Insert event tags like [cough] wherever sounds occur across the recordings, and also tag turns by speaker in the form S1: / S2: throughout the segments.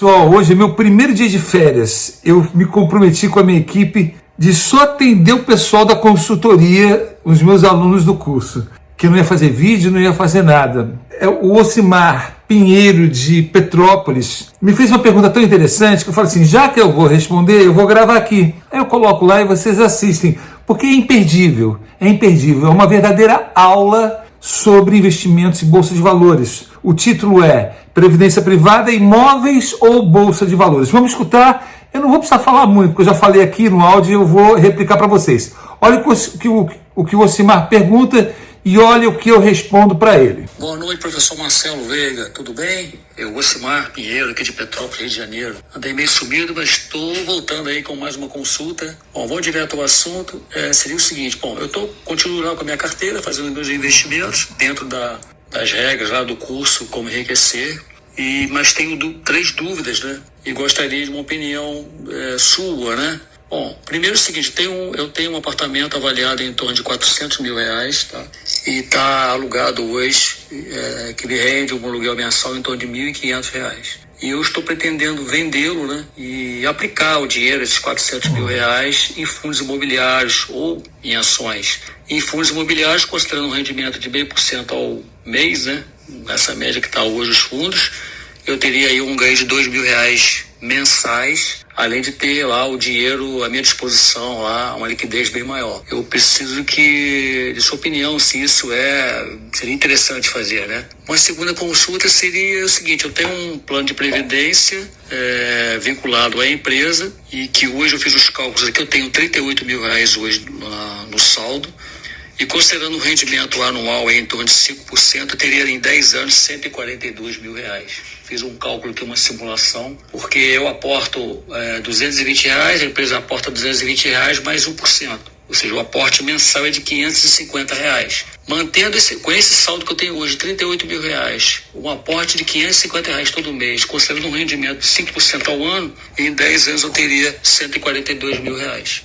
S1: Pessoal, hoje é meu primeiro dia de férias. Eu me comprometi com a minha equipe de só atender o pessoal da consultoria, os meus alunos do curso, que não ia fazer vídeo, não ia fazer nada. É o Ocimar Pinheiro de Petrópolis me fez uma pergunta tão interessante que eu falei assim: já que eu vou responder, eu vou gravar aqui. Aí eu coloco lá e vocês assistem, porque é imperdível, é imperdível, é uma verdadeira aula sobre investimentos e bolsa de valores. O título é Previdência Privada, Imóveis ou Bolsa de Valores. Vamos escutar. Eu não vou precisar falar muito, porque eu já falei aqui no áudio e eu vou replicar para vocês. Olha o que o, o que o Ocimar pergunta e olha o que eu respondo para ele.
S2: Boa noite, professor Marcelo Veiga, tudo bem? Eu, Ocimar Pinheiro, aqui de Petrópolis, Rio de Janeiro. Andei meio sumido, mas estou voltando aí com mais uma consulta. Bom, vou direto ao assunto. É, seria o seguinte, bom, eu estou continuando com a minha carteira, fazendo meus investimentos dentro da, das regras lá do curso Como Enriquecer, e, mas tenho três dúvidas, né? E gostaria de uma opinião é, sua, né? Bom, primeiro é o seguinte, tenho, eu tenho um apartamento avaliado em torno de 400 mil reais, tá? E está alugado hoje, é, que me rende um aluguel mensal em torno de 1.500 reais. E eu estou pretendendo vendê-lo, né? E aplicar o dinheiro, esses 400 mil reais, em fundos imobiliários ou em ações. Em fundos imobiliários, considerando um rendimento de meio por cento ao mês, né? Nessa média que está hoje os fundos, eu teria aí um ganho de dois mil reais mensais, além de ter lá o dinheiro à minha disposição, lá, uma liquidez bem maior. Eu preciso que, de sua opinião, se isso é, seria interessante fazer, né? Uma segunda consulta seria o seguinte, eu tenho um plano de previdência é, vinculado à empresa e que hoje eu fiz os cálculos aqui, eu tenho 38 mil reais hoje no, no saldo, e considerando o rendimento anual em torno de 5%, eu teria em 10 anos 142 mil reais. Fiz um cálculo aqui, uma simulação, porque eu aporto é, 220 reais, a empresa aporta 220 reais mais 1%. Ou seja, o aporte mensal é de 550 reais. Mantendo esse, com esse saldo que eu tenho hoje, 38 mil reais, um aporte de 550 reais todo mês, considerando um rendimento de 5% ao ano, em 10 anos eu teria 142 mil reais.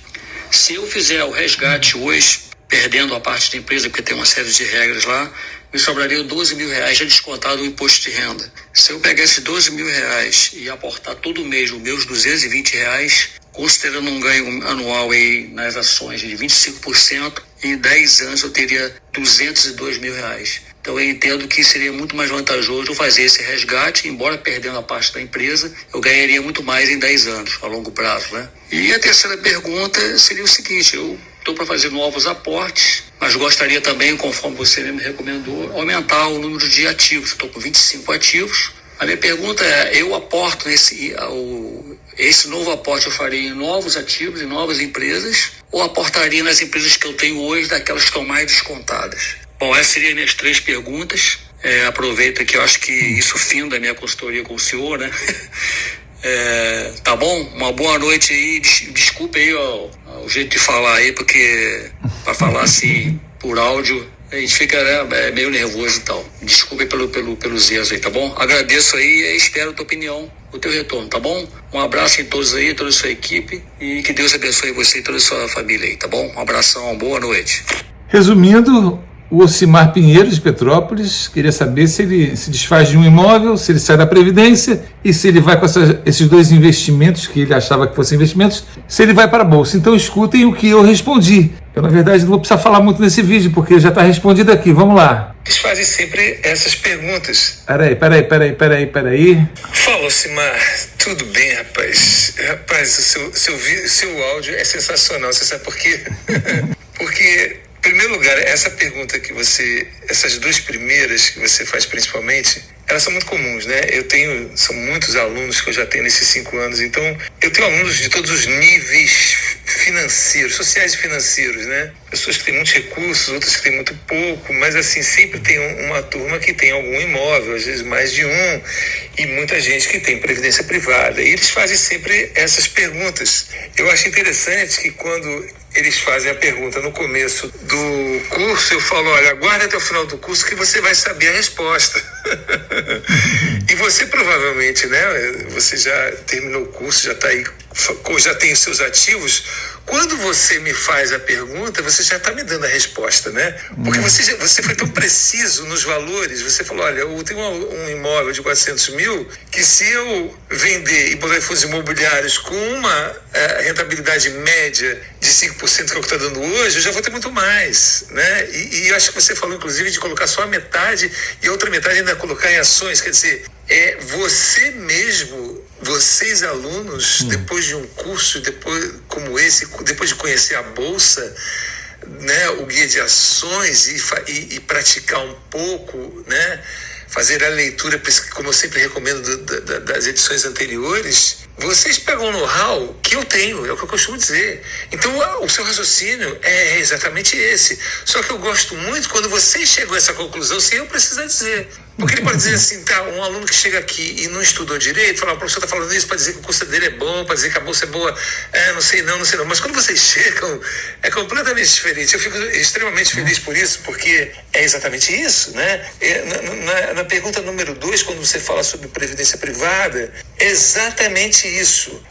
S2: Se eu fizer o resgate hoje, perdendo a parte da empresa, porque tem uma série de regras lá, me sobraria 12 mil reais já descontado o imposto de renda. Se eu pegar esses 12 mil reais e aportar todo mês os meus 220 reais, considerando um ganho anual aí nas ações de 25%, em 10 anos eu teria 202 mil reais. Então eu entendo que seria muito mais vantajoso fazer esse resgate, embora perdendo a parte da empresa, eu ganharia muito mais em 10 anos, a longo prazo. Né? E a terceira pergunta seria o seguinte, eu estou para fazer novos aportes, mas gostaria também, conforme você me recomendou, aumentar o número de ativos. Estou com 25 ativos. A minha pergunta é: eu aporto esse, o, esse novo aporte eu faria em novos ativos, em novas empresas, ou aportaria nas empresas que eu tenho hoje, daquelas que estão mais descontadas? Bom, essas seriam as minhas três perguntas. É, aproveita que eu acho que isso finda a minha consultoria com o senhor, né? [laughs] É, tá bom? Uma boa noite aí. Desculpe aí ó, o jeito de falar aí, porque para falar assim por áudio a gente fica né, é meio nervoso e tal. Desculpe pelo, pelo, pelos erros aí, tá bom? Agradeço aí e espero a tua opinião, o teu retorno, tá bom? Um abraço em todos aí, toda a sua equipe e que Deus abençoe você e toda a sua família aí, tá bom? Um abração, boa noite.
S1: Resumindo, o Ocimar Pinheiro de Petrópolis queria saber se ele se desfaz de um imóvel, se ele sai da Previdência e se ele vai com essa, esses dois investimentos que ele achava que fossem investimentos, se ele vai para a Bolsa. Então escutem o que eu respondi. Eu, na verdade, não vou precisar falar muito nesse vídeo, porque já está respondido aqui. Vamos lá.
S3: Eles fazem sempre essas perguntas.
S1: Peraí, peraí, peraí, peraí, peraí.
S3: Fala, Ocimar. Tudo bem, rapaz? Rapaz, o seu, seu, seu áudio é sensacional. Você sabe por quê? [laughs] porque primeiro lugar, essa pergunta que você, essas duas primeiras que você faz principalmente, elas são muito comuns, né? Eu tenho, são muitos alunos que eu já tenho nesses cinco anos, então eu tenho alunos de todos os níveis financeiros, sociais e financeiros, né? Pessoas que têm muitos recursos, outras que têm muito pouco, mas assim, sempre tem uma turma que tem algum imóvel, às vezes mais de um, e muita gente que tem previdência privada. E eles fazem sempre essas perguntas. Eu acho interessante que quando eles fazem a pergunta no começo do curso, eu falo, olha, aguarde até o final do curso que você vai saber a resposta. [laughs] e você provavelmente, né, você já terminou o curso, já está aí, já tem os seus ativos, quando você me faz a pergunta, você já está me dando a resposta, né? Porque você, já, você foi tão preciso nos valores. Você falou: olha, eu tenho um, imóvel de 400 mil que se eu vender e botar fundos imobiliários com uma uh, rentabilidade média de 5% que é o que está dando hoje, eu já vou ter muito mais, né? E, e eu acho que você falou, inclusive, de colocar só a metade e a outra metade ainda colocar em ações. Quer dizer, é você mesmo vocês alunos, hum. depois de um curso depois como esse, depois de conhecer a bolsa, né, o guia de ações e, e, e praticar um pouco, né, fazer a leitura, como eu sempre recomendo do, do, das edições anteriores, vocês pegam um know-how que eu tenho, é o que eu costumo dizer. Então, o seu raciocínio é exatamente esse. Só que eu gosto muito quando vocês chegam a essa conclusão sem eu precisar dizer. Porque ele pode dizer assim, tá, um aluno que chega aqui e não estudou direito, fala, o professor está falando isso para dizer que o curso dele é bom, para dizer que a bolsa é boa, é, não sei não, não sei não. Mas quando vocês [laughs] chegam, é completamente diferente. Eu fico extremamente feliz por isso, porque é exatamente isso, né? É, na, na, na pergunta número dois, quando você fala sobre previdência privada, é exatamente isso.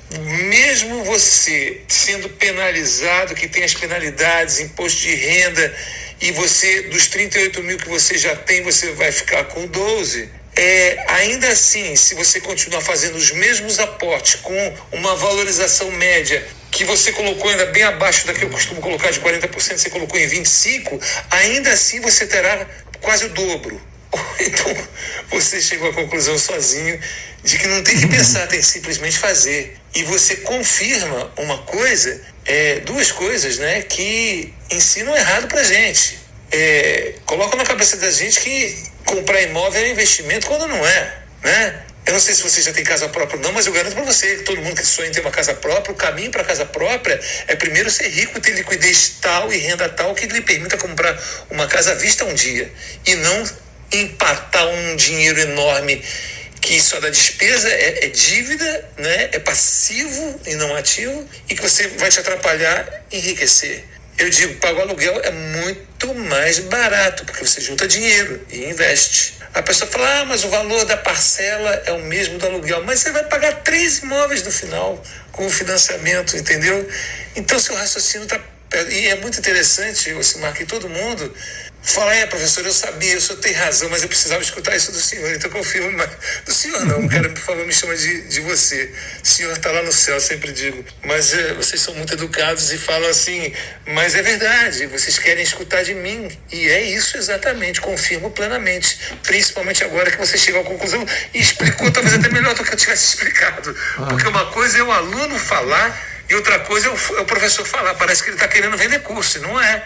S3: Mesmo você sendo penalizado, que tem as penalidades, imposto de renda, e você, dos 38 mil que você já tem, você vai ficar com 12. É, ainda assim, se você continuar fazendo os mesmos aportes com uma valorização média que você colocou ainda bem abaixo da que eu costumo colocar de 40%, você colocou em 25%, ainda assim você terá quase o dobro. [laughs] Então, você chegou à conclusão sozinho de que não tem que pensar, tem que simplesmente fazer. E você confirma uma coisa, é, duas coisas, né, que ensinam errado pra gente. É, colocam na cabeça da gente que comprar imóvel é investimento quando não é, né? Eu não sei se você já tem casa própria ou não, mas eu garanto para você que todo mundo que sonha em ter uma casa própria, o caminho para casa própria é primeiro ser rico, ter liquidez tal e renda tal que lhe permita comprar uma casa à vista um dia e não empatar um dinheiro enorme que só da despesa é, é, dívida, né? é passivo e não ativo, e que você vai te atrapalhar enriquecer. Eu digo, pagar o aluguel é muito mais barato, porque você junta dinheiro e investe. A pessoa fala, ah, mas o valor da parcela é o mesmo do aluguel, mas você vai pagar três imóveis no final com o financiamento, entendeu? Então seu raciocínio está. E é muito interessante, Osimar, que todo mundo Fala, é, professor, eu sabia, o senhor tem razão, mas eu precisava escutar isso do senhor, então confirmo. Mas... Do senhor não, cara, por favor, me chama de, de você. O senhor está lá no céu, sempre digo. Mas é, vocês são muito educados e falam assim, mas é verdade, vocês querem escutar de mim. E é isso exatamente, confirmo plenamente. Principalmente agora que você chegou à conclusão e explicou, talvez até melhor do que eu tivesse explicado. Ah. Porque uma coisa é o aluno falar e outra coisa é o, é o professor falar. Parece que ele está querendo vender curso, não é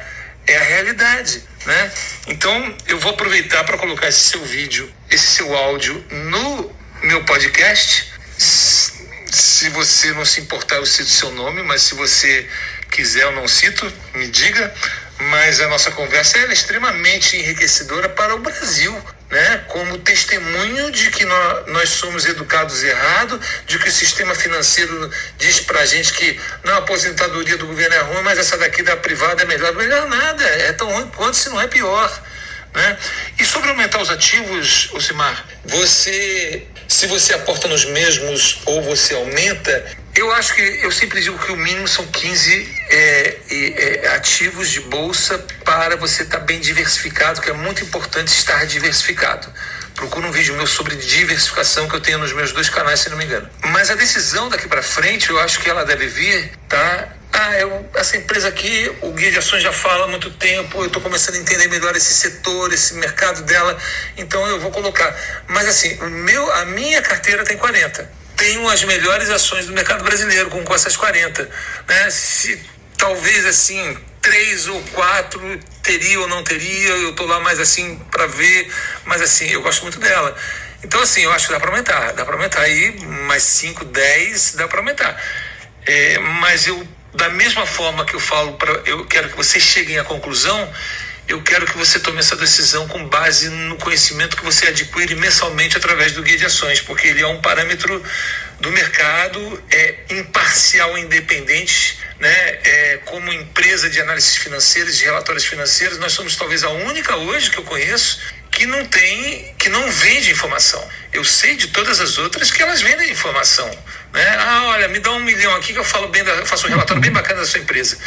S3: é a realidade, né? Então eu vou aproveitar para colocar esse seu vídeo, esse seu áudio no meu podcast. Se você não se importar, eu cito seu nome, mas se você quiser, eu não cito, me diga. Mas a nossa conversa é extremamente enriquecedora para o Brasil, né, como testemunho de que nós, nós somos educados errado, de que o sistema financeiro diz para a gente que não, a aposentadoria do governo é ruim, mas essa daqui da privada é melhor. Melhor nada, é tão ruim quanto se não é pior. Né? E sobre aumentar os ativos, Osimar, você, se você aporta nos mesmos ou você aumenta, eu acho que eu sempre digo que o mínimo são 15 é, é, ativos de bolsa para você estar tá bem diversificado, que é muito importante estar diversificado. Procura um vídeo meu sobre diversificação que eu tenho nos meus dois canais, se não me engano. Mas a decisão daqui para frente, eu acho que ela deve vir, tá? Ah, eu, essa empresa aqui, o Guia de Ações já fala há muito tempo, eu estou começando a entender melhor esse setor, esse mercado dela, então eu vou colocar. Mas assim, o meu, a minha carteira tem 40 tenho as melhores ações do mercado brasileiro, com essas 40. Né? Se talvez assim, três ou quatro teria ou não teria, eu estou lá mais assim para ver, mas assim, eu gosto muito dela. Então, assim, eu acho que dá para aumentar, dá para aumentar aí, mais 5, 10, dá para aumentar. É, mas eu, da mesma forma que eu falo, pra, eu quero que vocês cheguem à conclusão eu quero que você tome essa decisão com base no conhecimento que você adquire mensalmente através do guia de ações, porque ele é um parâmetro do mercado, é imparcial independente, né? É, como empresa de análises financeiras, de relatórios financeiros, nós somos talvez a única hoje que eu conheço que não tem, que não vende informação. Eu sei de todas as outras que elas vendem informação. Né? Ah, olha, me dá um milhão aqui que eu falo bem, da, eu faço um relatório bem bacana da sua empresa.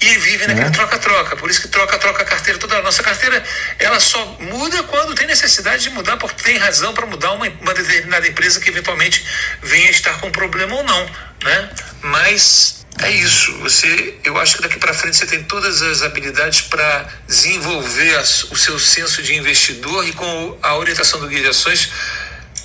S3: E vivem naquele é. troca-troca. Por isso que troca-troca a carteira toda. A nossa carteira ela só muda quando tem necessidade de mudar, porque tem razão para mudar uma, uma determinada empresa que eventualmente venha estar com problema ou não. Né? Mas é isso. Você, eu acho que daqui para frente você tem todas as habilidades para desenvolver o seu senso de investidor e com a do guia de ações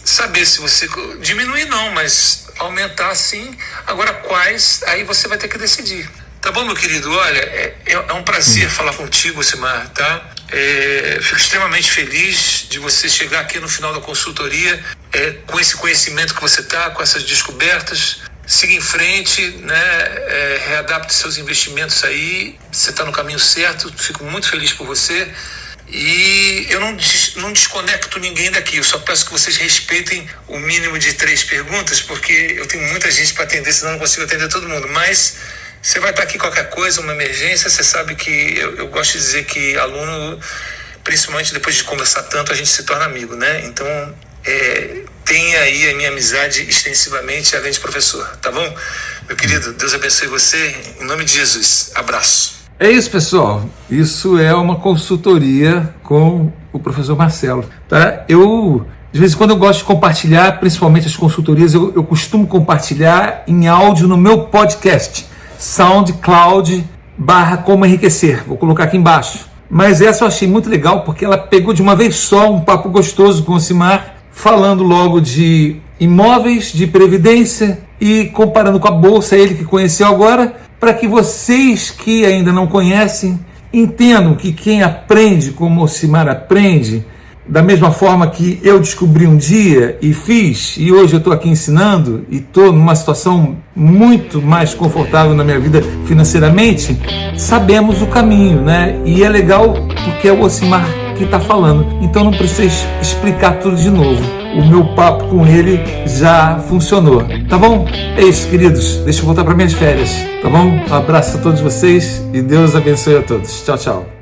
S3: saber se você diminuir não, mas aumentar sim. Agora quais, aí você vai ter que decidir. Tá bom, meu querido? Olha, é, é, é um prazer falar contigo, Simar, tá? É, fico extremamente feliz de você chegar aqui no final da consultoria é, com esse conhecimento que você tá, com essas descobertas. Siga em frente, né? É, readapte seus investimentos aí. Você está no caminho certo. Fico muito feliz por você. E eu não, não desconecto ninguém daqui, eu só peço que vocês respeitem o mínimo de três perguntas, porque eu tenho muita gente para atender, senão não consigo atender todo mundo. Mas você vai estar aqui qualquer coisa, uma emergência, você sabe que eu, eu gosto de dizer que aluno, principalmente depois de conversar tanto, a gente se torna amigo, né? Então, é, tenha aí a minha amizade extensivamente, além de professor, tá bom? Meu querido, Deus abençoe você, em nome de Jesus. Abraço.
S1: É isso, pessoal. Isso é uma consultoria com o professor Marcelo. Tá? Eu, de vez em quando, eu gosto de compartilhar, principalmente as consultorias, eu, eu costumo compartilhar em áudio no meu podcast, SoundCloud barra Como Enriquecer. Vou colocar aqui embaixo. Mas essa eu achei muito legal porque ela pegou de uma vez só um papo gostoso com o Simar, falando logo de imóveis, de previdência e comparando com a bolsa, ele que conheceu agora, para que vocês que ainda não conhecem entendam que quem aprende como Simar aprende, da mesma forma que eu descobri um dia e fiz, e hoje eu estou aqui ensinando e estou numa situação muito mais confortável na minha vida financeiramente, sabemos o caminho, né? E é legal porque é o Osimar que está falando, então não precisa explicar tudo de novo o meu papo com ele já funcionou. Tá bom? É isso, queridos. Deixa eu voltar para minhas férias. Tá bom? Um abraço a todos vocês e Deus abençoe a todos. Tchau, tchau.